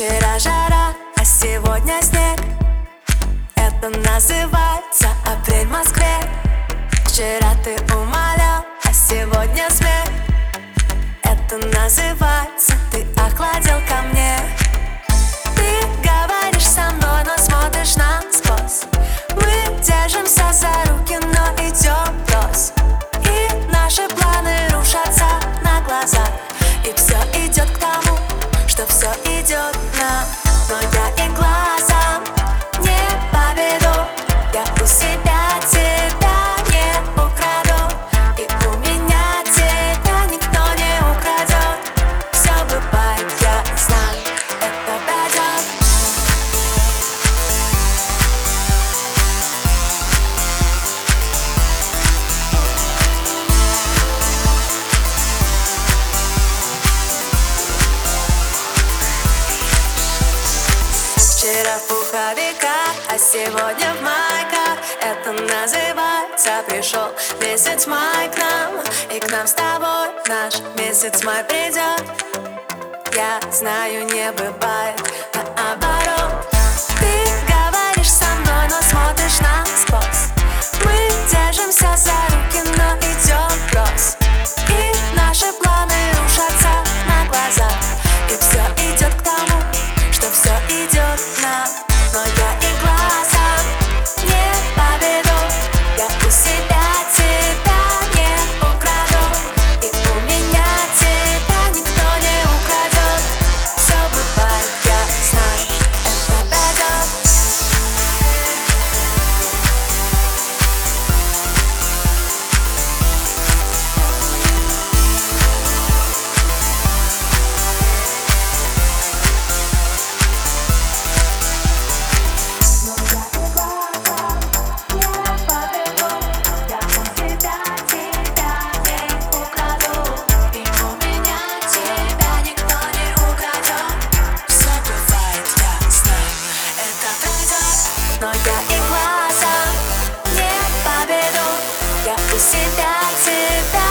Вчера жара, а сегодня снег. Это называется апрель в Москве. Вчера ты умолял, а сегодня смех. Это называется ты охладил ко мне. Ты говоришь со мной, но смотришь насквозь. Мы держимся за руки, но идем врозь И наши планы рушатся на глазах. И все идет к тому, что все идет Вчера в пуховиках, а сегодня в майках. Это называется пришел месяц май к нам. И к нам с тобой наш месяц май придет. Я знаю, не бывает не поведу Я у